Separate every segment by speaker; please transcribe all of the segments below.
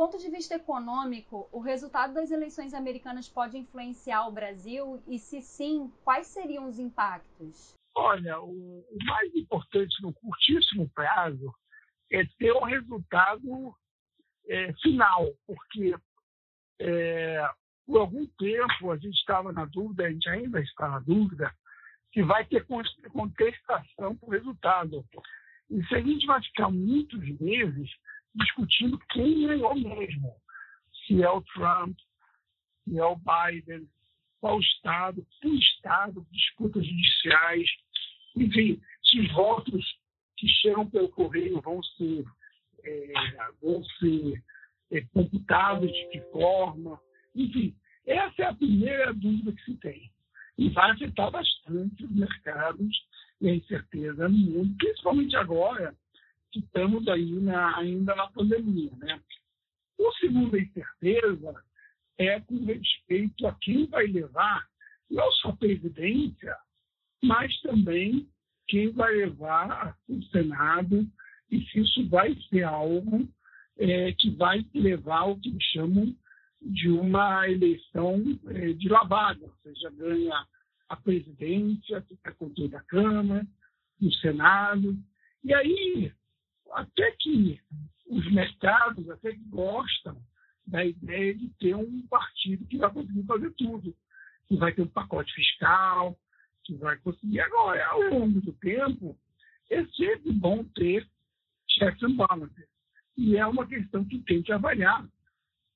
Speaker 1: ponto de vista econômico, o resultado das eleições americanas pode influenciar o Brasil? E se sim, quais seriam os impactos?
Speaker 2: Olha, o, o mais importante no curtíssimo prazo é ter um resultado é, final, porque é, por algum tempo a gente estava na dúvida, a gente ainda está na dúvida, que vai ter contestação para o resultado. E se a gente vai ficar muitos meses discutindo quem ganhou mesmo, se é o Trump, se é o Biden, qual Estado, que Estado, disputas judiciais, enfim, se os votos que chegam pelo correio vão ser, é, vão ser é, computados de que forma, enfim, essa é a primeira dúvida que se tem. E vai afetar bastante os mercados e a incerteza no mundo, principalmente agora estamos aí na, ainda na pandemia. Né? O segundo incerteza é com respeito a quem vai levar não só a presidência, mas também quem vai levar o Senado e se isso vai ser algo é, que vai levar ao que chamam de uma eleição é, de lavada, ou seja, ganha a presidência, fica com toda a Câmara, o Senado. E aí, até que os mercados até que gostam da ideia de ter um partido que vai conseguir fazer tudo, que vai ter um pacote fiscal, que vai conseguir. Agora, ao longo do tempo, é sempre bom ter checks and balances. E é uma questão que tem que avaliar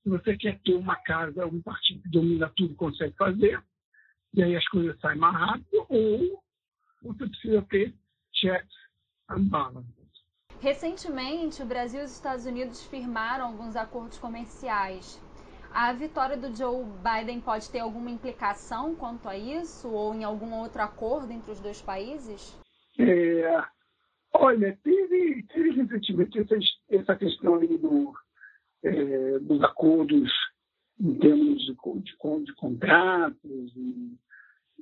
Speaker 2: se você quer ter uma casa, um partido que domina tudo consegue fazer, e aí as coisas saem mais rápido, ou você precisa ter checks and balances.
Speaker 1: Recentemente, o Brasil e os Estados Unidos firmaram alguns acordos comerciais. A vitória do Joe Biden pode ter alguma implicação quanto a isso, ou em algum outro acordo entre os dois países?
Speaker 2: É, olha, teve, teve recentemente essa, essa questão aí do, é, dos acordos em termos de, de, de contratos. E,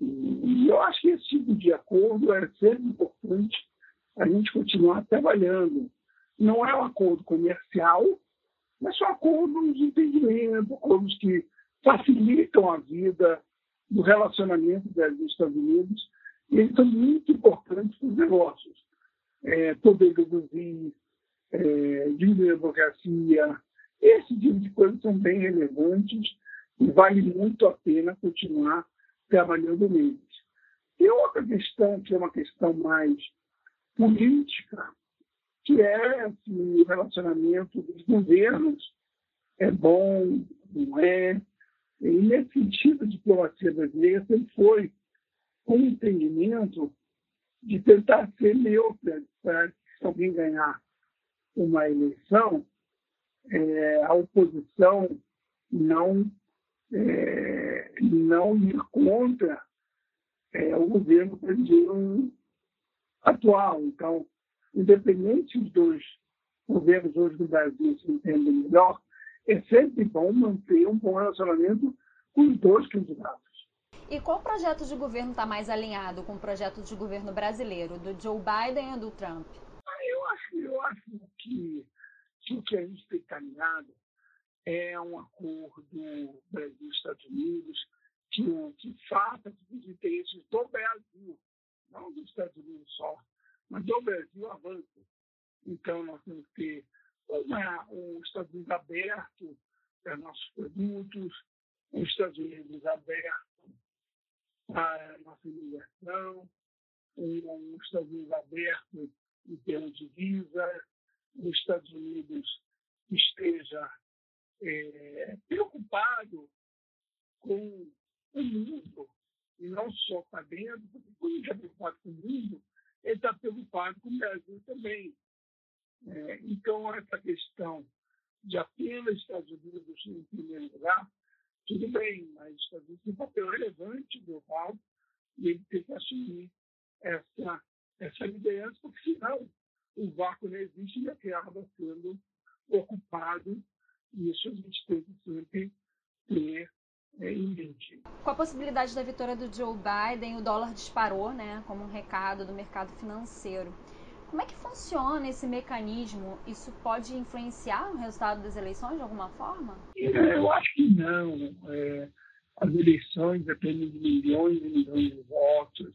Speaker 2: e, eu acho que esse tipo de acordo é sempre importante a gente continuar trabalhando. Não é um acordo comercial, mas são acordos de entendimento, acordos que facilitam a vida do relacionamento e Estados Unidos. E eles são muito importantes para os negócios. É, poder reduzir, é, diminuir a burocracia, esse tipo de coisas são bem relevantes e vale muito a pena continuar trabalhando neles. E outra questão, que é uma questão mais política, que é assim, o relacionamento dos governos, é bom, não é? E nesse sentido, a diplomacia brasileira sempre foi com um entendimento de tentar ser neutra, para que se alguém ganhar uma eleição, é, a oposição não, é, não ir contra é, o governo brasileiro atual. Então, independente dos governos hoje do Brasil se entendem melhor, é sempre bom manter um bom relacionamento com os dois candidatos.
Speaker 1: E qual projeto de governo está mais alinhado com o projeto de governo brasileiro, do Joe Biden ou do Trump?
Speaker 2: Ah, eu acho, eu acho que que o que a gente tem caminhado é um acordo Brasil-Estados Unidos que, que faça que os interesses do Brasil, Estados Unidos só, mas do Brasil avançam. Então, nós temos que ter uma, um Estados Unidos aberto para nossos produtos, um Estados Unidos aberto para nossa imigração, um, um Estados Unidos aberto em termos de visa, nos Estados Unidos esteja é, preocupado com o mundo, não só para dentro, porque quando ele está preocupado com o mundo, ele está preocupado com o Brasil também. É, então, essa questão de apenas Estados Unidos em primeiro lugar, tudo bem, mas os Estados Unidos tem um papel relevante global e ele tem que assumir essa, essa liderança, porque senão o vácuo não existe e acaba sendo ocupado. E isso a gente tem que sempre ter.
Speaker 1: Com a possibilidade da vitória do Joe Biden, o dólar disparou, né, como um recado do mercado financeiro. Como é que funciona esse mecanismo? Isso pode influenciar o resultado das eleições de alguma forma?
Speaker 2: É, eu acho que não. É, as eleições dependem de milhões e milhões de votos.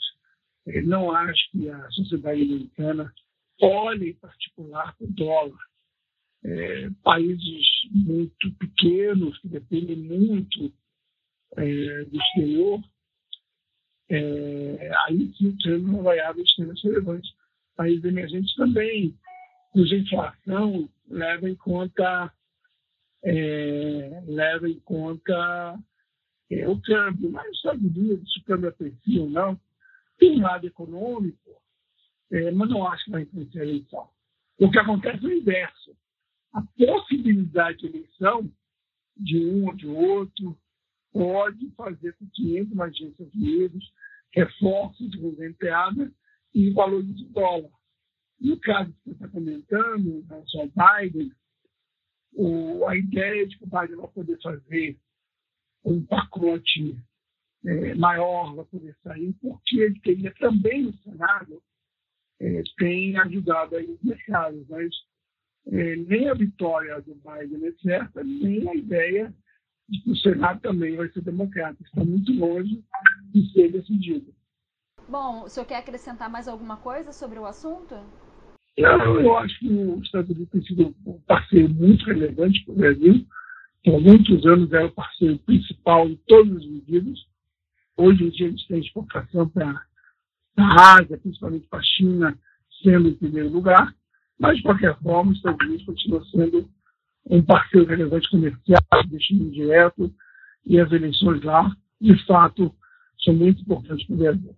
Speaker 2: É, não acho que a sociedade americana olhe em particular para o dólar. É, países muito pequenos, que dependem muito é, do exterior, é, aí sim sendo uma variável extremamente relevante. Países emergentes também, cuja inflação leva em conta é, leva em conta é, o câmbio, mas os Estados Unidos, se o câmbio aprecia ou não, tem um lado econômico, é, mas não acho que vai influenciar a eleição. O que acontece é o inverso. A possibilidade de eleição de um ou de outro pode fazer com que entre gente nos Estados Unidos, reforços de governo entrada e valores de dólar. No caso que você está comentando, em relação ao Biden, o, a ideia de que o Biden vai poder fazer um pacote é, maior, vai poder sair, porque ele teria também no Senado, é, tem ajudado aí os mercados. Mas é, nem a vitória do Biden é certa, nem a ideia de o Senado também vai ser democrata. Está muito longe de ser decidido.
Speaker 1: Bom, o senhor quer acrescentar mais alguma coisa sobre o assunto?
Speaker 2: Não, eu acho que os Estados Unidos tem sido um parceiro muito relevante para o Brasil. Por muitos anos era o parceiro principal em todas as medidas. Hoje em dia a gente tem exportação para a Ásia, principalmente para a China, sendo em primeiro lugar. Mas, de qualquer forma, os Estados Unidos continua sendo um parceiro relevante comercial, investimento direto, e as eleições lá, de fato, são muito importantes para o Brasil.